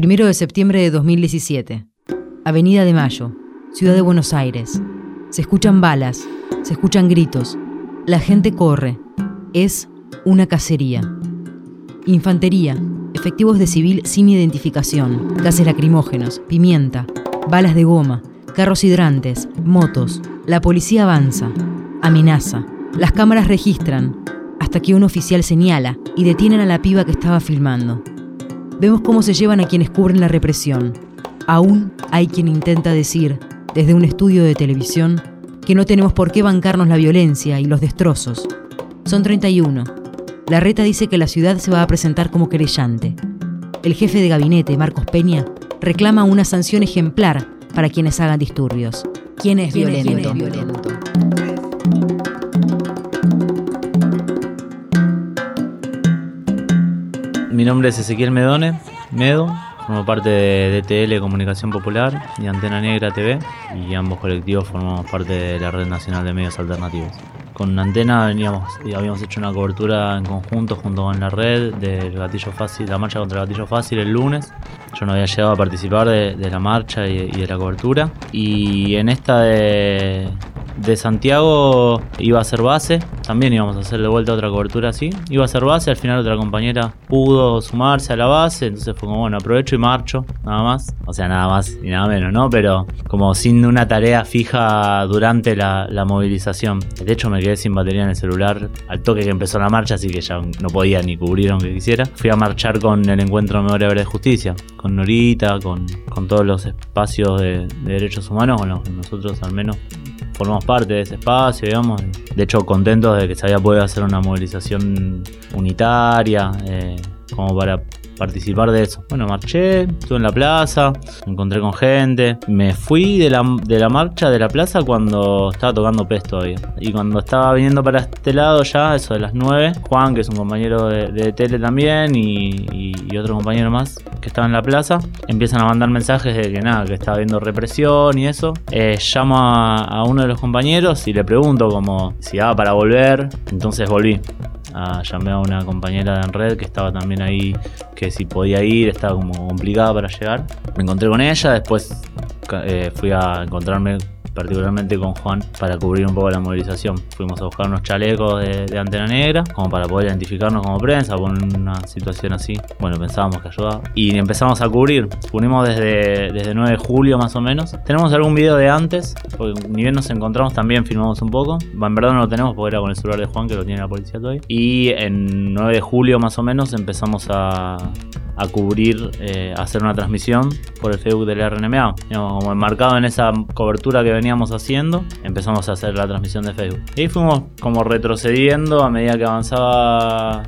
Primero de septiembre de 2017. Avenida de Mayo, Ciudad de Buenos Aires. Se escuchan balas, se escuchan gritos. La gente corre. Es una cacería. Infantería, efectivos de civil sin identificación, gases lacrimógenos, pimienta, balas de goma, carros hidrantes, motos. La policía avanza, amenaza. Las cámaras registran, hasta que un oficial señala y detienen a la piba que estaba filmando. Vemos cómo se llevan a quienes cubren la represión. Aún hay quien intenta decir, desde un estudio de televisión, que no tenemos por qué bancarnos la violencia y los destrozos. Son 31. La reta dice que la ciudad se va a presentar como querellante. El jefe de gabinete, Marcos Peña, reclama una sanción ejemplar para quienes hagan disturbios. ¿Quién es violento? Mi nombre es Ezequiel Medone, Medo, formo parte de DTL Comunicación Popular y Antena Negra TV y ambos colectivos formamos parte de la Red Nacional de Medios Alternativos. Con Antena veníamos, habíamos hecho una cobertura en conjunto junto con la red del gatillo fácil, la marcha contra el gatillo fácil el lunes. Yo no había llegado a participar de, la marcha y, y de la cobertura. Y en esta de, de Santiago iba a ser base, también íbamos a hacer de vuelta otra cobertura así. Iba a ser base, al final otra compañera pudo sumarse a la base, entonces fue como, bueno, aprovecho y marcho, nada más. O sea, nada más y nada menos, ¿no? Pero como sin una tarea fija durante la, movilización. De hecho, me quedé sin batería en el celular al toque que empezó la marcha, así que ya no podía ni cubrir aunque quisiera. Fui a marchar con el Encuentro Memoria Verde de Justicia, con Norita, con, con todos los espacios de, de derechos humanos, bueno, nosotros al menos formamos parte de ese espacio, digamos. De hecho, contentos de que se haya podido hacer una movilización unitaria, eh, como para participar de eso. Bueno, marché, estuve en la plaza, me encontré con gente. Me fui de la, de la marcha de la plaza cuando estaba tocando pez todavía. Y cuando estaba viniendo para este lado ya, eso de las 9, Juan, que es un compañero de, tele también, y, otro compañero más que estaba en la plaza, empiezan a mandar mensajes de que nada, que estaba viendo represión y eso. Eh, llamo a, a uno de los compañeros y le pregunto como si daba para volver. Entonces volví llamé a una compañera en red que estaba también ahí, que si podía ir, estaba como complicada para llegar. Me encontré con ella, después eh, fui a encontrarme particularmente con Juan, para cubrir un poco la movilización. Fuimos a buscar unos chalecos de, antena negra, como para poder identificarnos como prensa, por una situación así. Bueno, pensábamos que ayudaba. Y empezamos a cubrir. Cubrimos desde, desde 9 de julio más o menos. Tenemos algún video de antes, porque ni bien nos encontramos también filmamos un poco. En verdad no lo tenemos porque era con el celular de Juan, que lo tiene la policía todavía. Y en 9 de julio más o menos empezamos a, a cubrir, eh, hacer una transmisión por el Facebook del RNMA. como enmarcado en esa cobertura que veníamos haciendo, empezamos a hacer la transmisión de Facebook. Y fuimos como retrocediendo a medida que avanzaba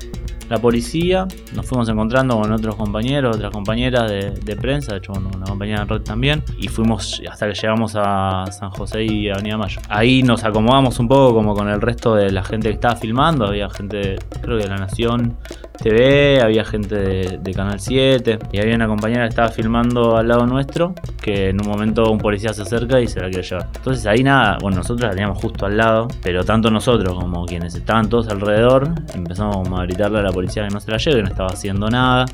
la policía, nos fuimos encontrando con otros compañeros, otras compañeras de, prensa, de hecho una compañera de red también, y fuimos hasta que llegamos a San José y Avenida Mayo. Ahí nos acomodamos un poco como con el resto de la gente que estaba filmando, había gente, creo que de La Nación TV, había gente de, Canal 7, y había una compañera que estaba filmando al lado nuestro, que en un momento un policía se acerca y se la quiere llevar. Entonces ahí nada, bueno, nosotros la teníamos justo al lado, pero tanto nosotros como quienes estaban todos alrededor, empezamos a gritarle a la policía policía que no se la lleve, que no estaba haciendo nada,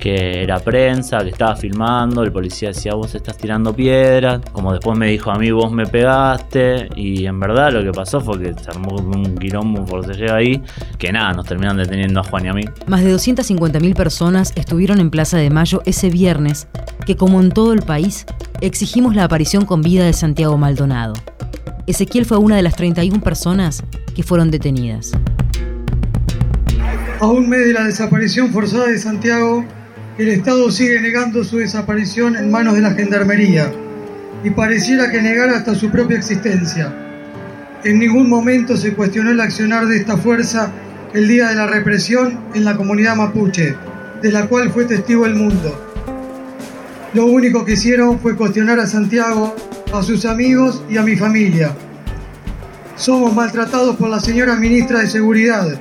que era prensa, que estaba filmando, el policía decía vos estás tirando piedras, como después me dijo a mí vos me pegaste, y en verdad lo que pasó fue que se armó un quilombo por se llega ahí, que nada, nos terminan deteniendo a Juan y a mí. Más de 250.000 personas estuvieron en Plaza de Mayo ese viernes, que como en todo el país, exigimos la aparición con vida de Santiago Maldonado. Ezequiel fue una de las 31 personas que fueron detenidas. A un de la desaparición forzada de Santiago, el Estado sigue negando su desaparición en manos de la Gendarmería y pareciera que negara hasta su propia existencia. En ningún momento se cuestionó el accionar de esta fuerza el día de la represión en la comunidad mapuche, de la cual fue testigo el mundo. Lo único que hicieron fue cuestionar a Santiago, a sus amigos y a mi familia. Somos maltratados por la señora ministra de Seguridad,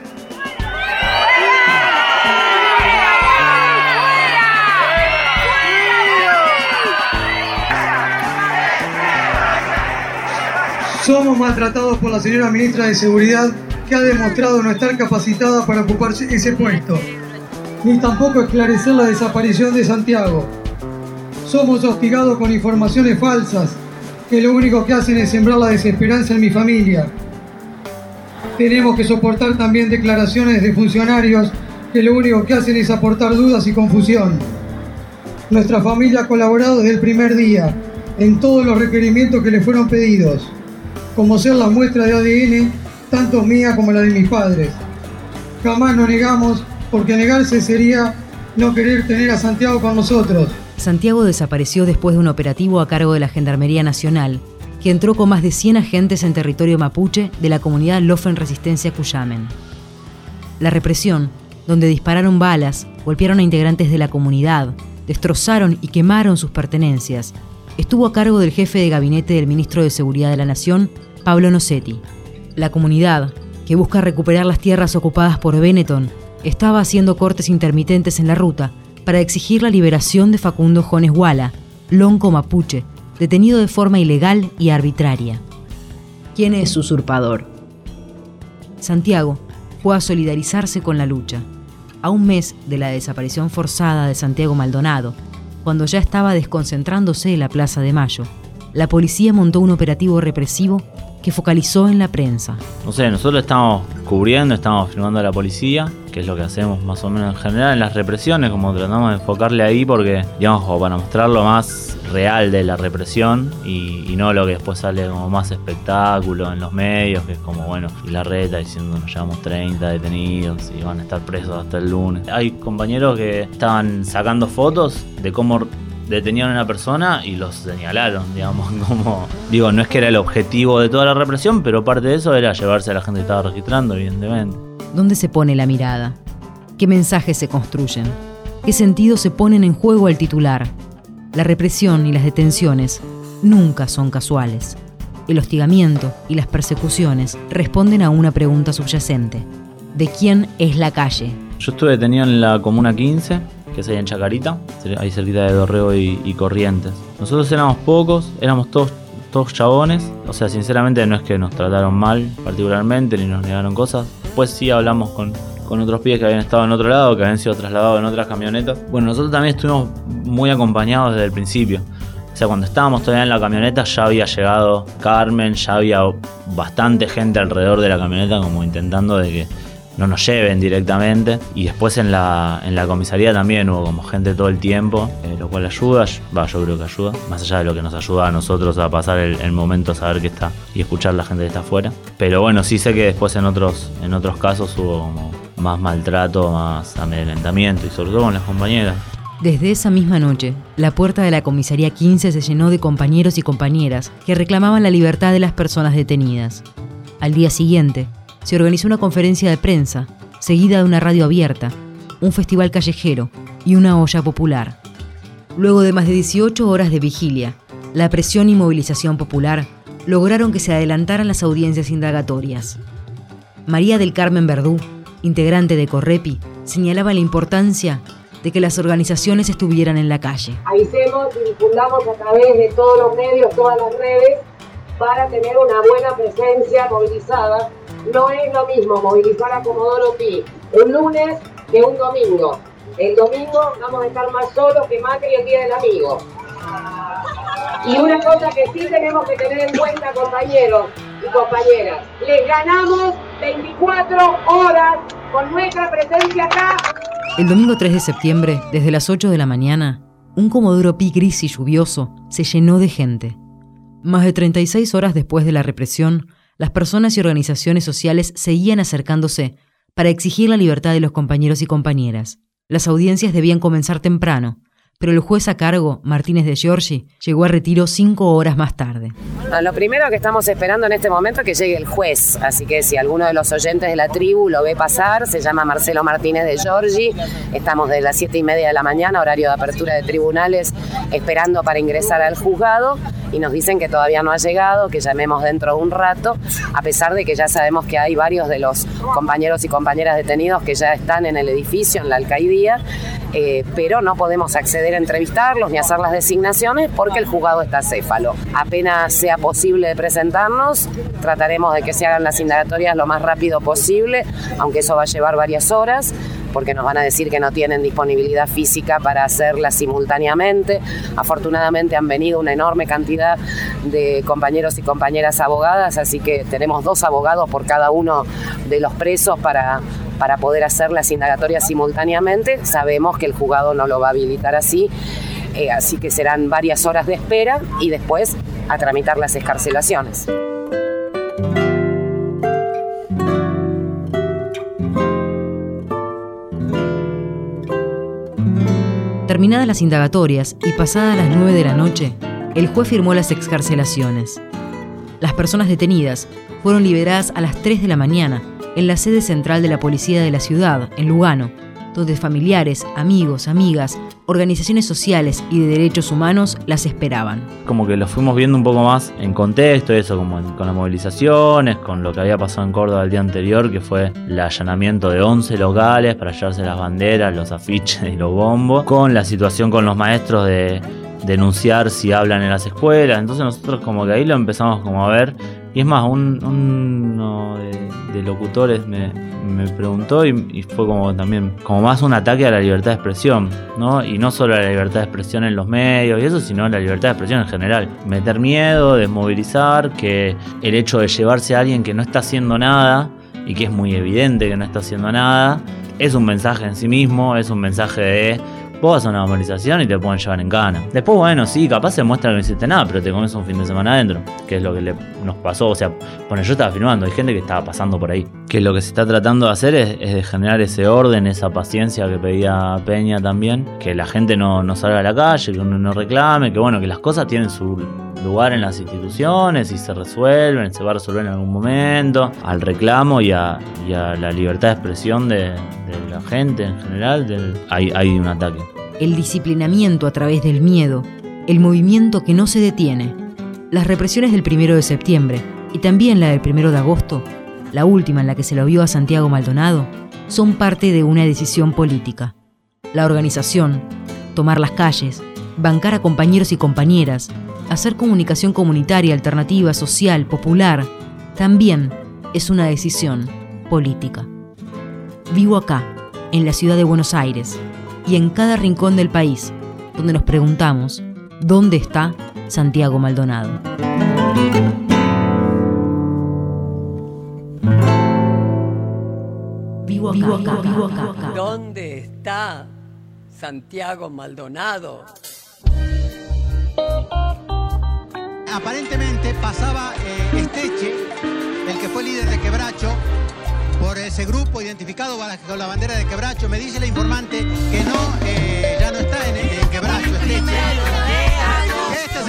Somos maltratados por la señora ministra de Seguridad que ha demostrado no estar capacitada para ocuparse ese puesto, ni tampoco esclarecer la desaparición de Santiago. Somos hostigados con informaciones falsas que lo único que hacen es sembrar la desesperanza en mi familia. Tenemos que soportar también declaraciones de funcionarios que lo único que hacen es aportar dudas y confusión. Nuestra familia ha colaborado desde el primer día en todos los requerimientos que le fueron pedidos, como ser la muestra de ADN, tanto mía como la de mis padres. Jamás nos negamos, porque negarse sería no querer tener a Santiago con nosotros. Santiago desapareció después de un operativo a cargo de la Gendarmería Nacional, que entró con más de 100 agentes en territorio mapuche de la comunidad Lofen Resistencia Cuyamen. La represión, donde dispararon balas, golpearon a integrantes de la comunidad, destrozaron y quemaron sus pertenencias, estuvo a cargo del jefe de gabinete del ministro de Seguridad de la Nación, Pablo Nocetti. La comunidad, que busca recuperar las tierras ocupadas por Benetton, estaba haciendo cortes intermitentes en la ruta para exigir la liberación de Facundo Jones Wala, lonco mapuche, detenido de forma ilegal y arbitraria. ¿Quién es usurpador? Santiago fue a solidarizarse con la lucha. A un mes de la desaparición forzada de Santiago Maldonado, cuando ya estaba desconcentrándose la Plaza de Mayo, la policía montó un operativo represivo que focalizó en la prensa. No sé, nosotros estamos cubriendo, estamos filmando a la policía, que es lo que hacemos más o menos en general en las represiones, como tratamos de enfocarle ahí porque, digamos, para mostrar lo más real de la represión y, no lo que después sale como más espectáculo en los medios, que es como, bueno, y la reta diciendo nos llevamos 30 detenidos y van a estar presos hasta el lunes. Hay compañeros que estaban sacando fotos de cómo detenían a una persona y los señalaron, digamos, como, digo, no es que era el objetivo de toda la represión, pero parte de eso era llevarse a la gente que estaba registrando, evidentemente. ¿Dónde se pone la mirada? ¿Qué mensajes se construyen? ¿Qué sentido se ponen en juego al titular? La represión y las detenciones nunca son casuales. El hostigamiento y las persecuciones responden a una pregunta subyacente. ¿De quién es la calle? Yo estuve detenido en la Comuna 15 que es ahí en Chacarita, ahí cerquita de Dorrego y, Corrientes. Nosotros éramos pocos, éramos todos, todos chabones, o sea, sinceramente no es que nos trataron mal particularmente ni nos negaron cosas. Después sí hablamos con, con otros pibes que habían estado en otro lado, que habían sido trasladados en otras camionetas. Bueno, nosotros también estuvimos muy acompañados desde el principio. O sea, cuando estábamos todavía en la camioneta ya había llegado Carmen, ya había bastante gente alrededor de la camioneta como intentando de que no nos lleven directamente. Y después en la, en la comisaría también hubo como gente todo el tiempo, eh, lo cual ayuda, va, yo creo que ayuda, más allá de lo que nos ayuda a nosotros a pasar el, momento, a saber que está y escuchar la gente que está afuera. Pero bueno, sí sé que después en otros, en otros casos hubo como más maltrato, más amedrentamiento y sobre con las compañeras. Desde esa misma noche, la puerta de la comisaría 15 se llenó de compañeros y compañeras que reclamaban la libertad de las personas detenidas. Al día siguiente, se organizó una conferencia de prensa, seguida de una radio abierta, un festival callejero y una olla popular. Luego de más de 18 horas de vigilia, la presión y movilización popular lograron que se adelantaran las audiencias indagatorias. María del Carmen Verdú, integrante de Correpi, señalaba la importancia de que las organizaciones estuvieran en la calle. Avisemos y difundamos a través de todos los medios, todas las redes, para tener una buena presencia movilizada no es lo mismo movilizar a Comodoro Pi un lunes que un domingo. El domingo vamos a estar más solos que Macri el Día del Amigo. Y una cosa que sí tenemos que tener en cuenta, compañeros y compañeras, les ganamos 24 horas con nuestra presencia acá. El domingo 3 de septiembre, desde las 8 de la mañana, un Comodoro Pi gris y lluvioso se llenó de gente. Más de 36 horas después de la represión, las personas y organizaciones sociales seguían acercándose para exigir la libertad de los compañeros y compañeras. Las audiencias debían comenzar temprano, pero el juez a cargo, Martínez de Giorgi, llegó a retiro cinco horas más tarde. Lo primero que estamos esperando en este momento es que llegue el juez, así que si alguno de los oyentes de la tribu lo ve pasar, se llama Marcelo Martínez de Giorgi, estamos de las siete y media de la mañana, horario de apertura de tribunales, esperando para ingresar al juzgado y nos dicen que todavía no ha llegado, que llamemos dentro de un rato, a pesar de que ya sabemos que hay varios de los compañeros y compañeras detenidos que ya están en el edificio, en la alcaidía, eh, pero no podemos acceder a entrevistarlos ni hacer las designaciones porque el juzgado está céfalo. Apenas sea posible presentarnos, trataremos de que se hagan las indagatorias lo más rápido posible, aunque eso va a llevar varias horas porque nos van a decir que no tienen disponibilidad física para hacerla simultáneamente. Afortunadamente han venido una enorme cantidad de compañeros y compañeras abogadas, así que tenemos dos abogados por cada uno de los presos para, para poder hacer las indagatorias simultáneamente. Sabemos que el juzgado no lo va a habilitar así, eh, así que serán varias horas de espera y después a tramitar las escarcelaciones. Terminadas las indagatorias y pasadas las 9 de la noche, el juez firmó las excarcelaciones. Las personas detenidas fueron liberadas a las 3 de la mañana en la sede central de la policía de la ciudad, en Lugano, donde familiares, amigos, amigas, organizaciones sociales y de derechos humanos las esperaban. Como que lo fuimos viendo un poco más en contexto, eso como con las movilizaciones, con lo que había pasado en Córdoba el día anterior, que fue el allanamiento de 11 locales para llevarse las banderas, los afiches y los bombos, con la situación con los maestros de denunciar si hablan en las escuelas, entonces nosotros como que ahí lo empezamos como a ver, y es más, un, uno de, locutores me, preguntó y, fue como también, como más un ataque a la libertad de expresión, ¿no? Y no solo a la libertad de expresión en los medios y eso, sino a la libertad de expresión en general. Meter miedo, desmovilizar, que el hecho de llevarse a alguien que no está haciendo nada, y que es muy evidente que no está haciendo nada, es un mensaje en sí mismo, es un mensaje de vos vas a una movilización y te pueden llevar en cana. Después, bueno, sí, capaz se muestra que no hiciste nada, pero te comes un fin de semana adentro, que es lo que nos pasó. O sea, bueno, yo estaba filmando, hay gente que estaba pasando por ahí. Que lo que se está tratando de hacer es, de generar ese orden, esa paciencia que pedía Peña también, que la gente no, no salga a la calle, que uno no reclame, que bueno, que las cosas tienen su lugar en las instituciones y se resuelven, se va a resolver en algún momento, al reclamo y a, la libertad de expresión de, la gente en general, hay, hay un ataque. El disciplinamiento a través del miedo, el movimiento que no se detiene, las represiones del primero de septiembre y también la del primero de agosto, la última en la que se lo vio a Santiago Maldonado, son parte de una decisión política. La organización, tomar las calles, bancar a compañeros y compañeras, hacer comunicación comunitaria, alternativa, social, popular, también es una decisión política. Vivo acá, en la ciudad de Buenos Aires, y en cada rincón del país, donde nos preguntamos, ¿dónde está Santiago Maldonado? Vivo acá, vivo acá. ¿Dónde está Santiago Maldonado? aparentemente pasaba ese grupo identificado con la bandera de Quebracho. Me dice la informante que no, eh, ya no está en, Quebracho, Esteche. Este es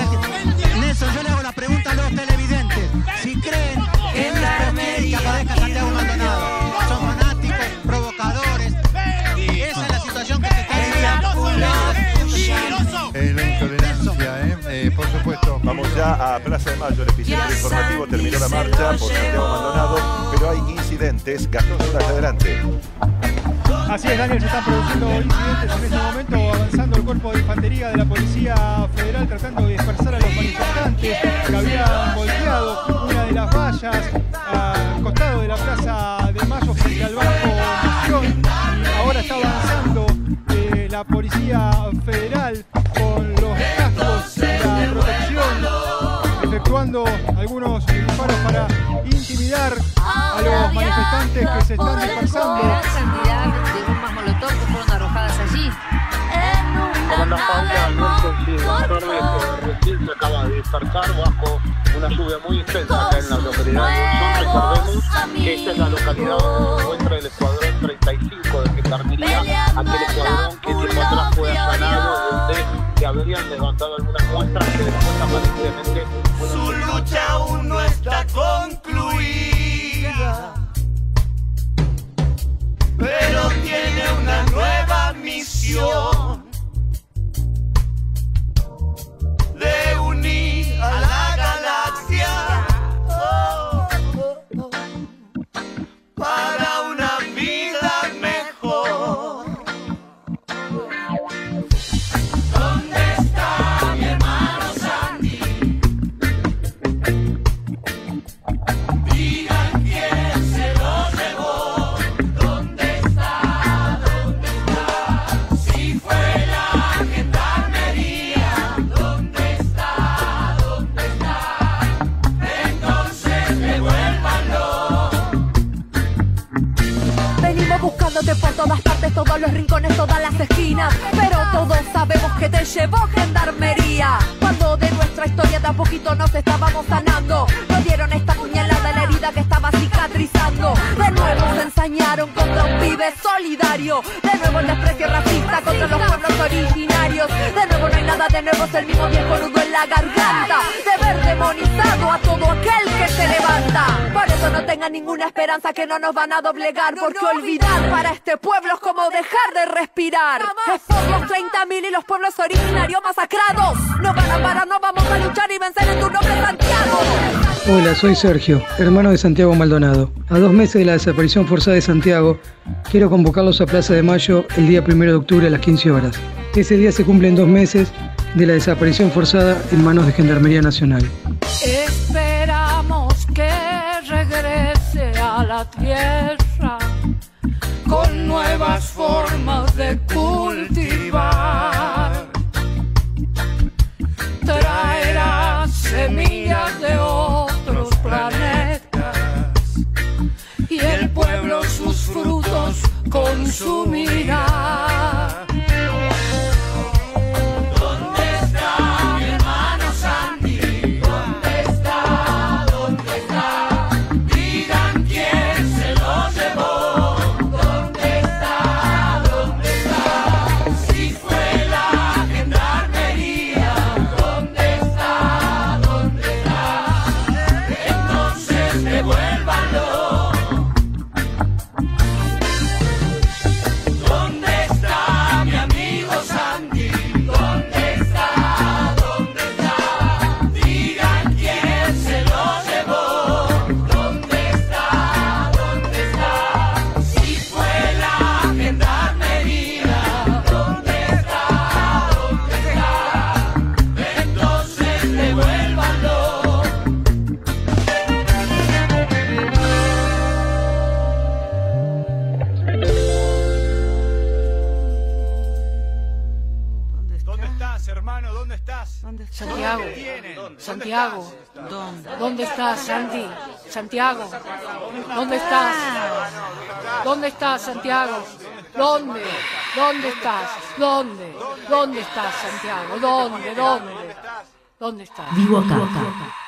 el... Nelson, yo le hago la pregunta a los televidentes. Si creen que es posible que aparezca Santiago Maldonado, son fanáticos, provocadores. Esa es la situación que se está viviendo. Eh, por supuesto. Vamos ya a Plaza de Mayo, el epicentro informativo. Terminó la marcha por Santiago Maldonado, pero hay incidentes. Gastón adelante. Así es, Daniel, se están produciendo incidentes en este momento, avanzando el cuerpo de infantería de la Policía Federal tratando de dispersar a los manifestantes que habían volteado una de las vallas al costado de la Plaza de Mayo frente al Banco. Y ahora está avanzando eh, la Policía Federal con los cascos la protección, efectuando algunos intimidar a los manifestantes que se están dispersando. La cantidad de bombas molotov que fueron arrojadas allí. Comandante Alberto, sí, que recién se acaba de dispersar bajo una lluvia muy intensa acá en la localidad de Recordemos que esta es la localidad donde se encuentra el escuadrón 35 de Gendarmería, aquel escuadrón que tiempo atrás fue allanado, donde se habrían levantado algunas muestras que después aparentemente... Su lucha aún no está todos los rincones, todas las esquinas. Pero todos sabemos que te llevó gendarmería. Cuando de nuestra historia de a poquito nos estábamos sanando, nos dieron esta puñalada en la herida que estaba cicatrizando. De nuevo se ensañaron contra un pibe solidario. De nuevo el desprecio racista contra los pueblos originarios. De nuevo no hay nada de nuevo, es el mismo viejo nudo en la garganta. De ver demonizado a todo aquel. No tengan ninguna esperanza que no nos van a doblegar. Porque olvidar para este pueblo es como dejar de respirar. Es por los 30.000 y los pueblos originarios masacrados. No van a parar, no vamos a luchar y vencer en tu nombre, Santiago. Hola, soy Sergio, hermano de Santiago Maldonado. A dos meses de la desaparición forzada de Santiago, quiero convocarlos a Plaza de Mayo el día 1 de octubre a las 15 horas. Ese día se cumplen dos meses de la desaparición forzada en manos de Gendarmería Nacional. Esperamos que tierra con nuevas formas de cultivar. Traerá semillas de otros planetas y el pueblo sus frutos consumirá. Santiago, ¿Dónde? ¿dónde estás, Santi? Santiago, ¿dónde estás? ¿Dónde estás, Santiago? ¿Dónde? ¿Dónde estás? ¿Dónde? ¿Dónde estás, Santiago? ¿Dónde? ¿Dónde? ¿Dónde estás? Vivo acá.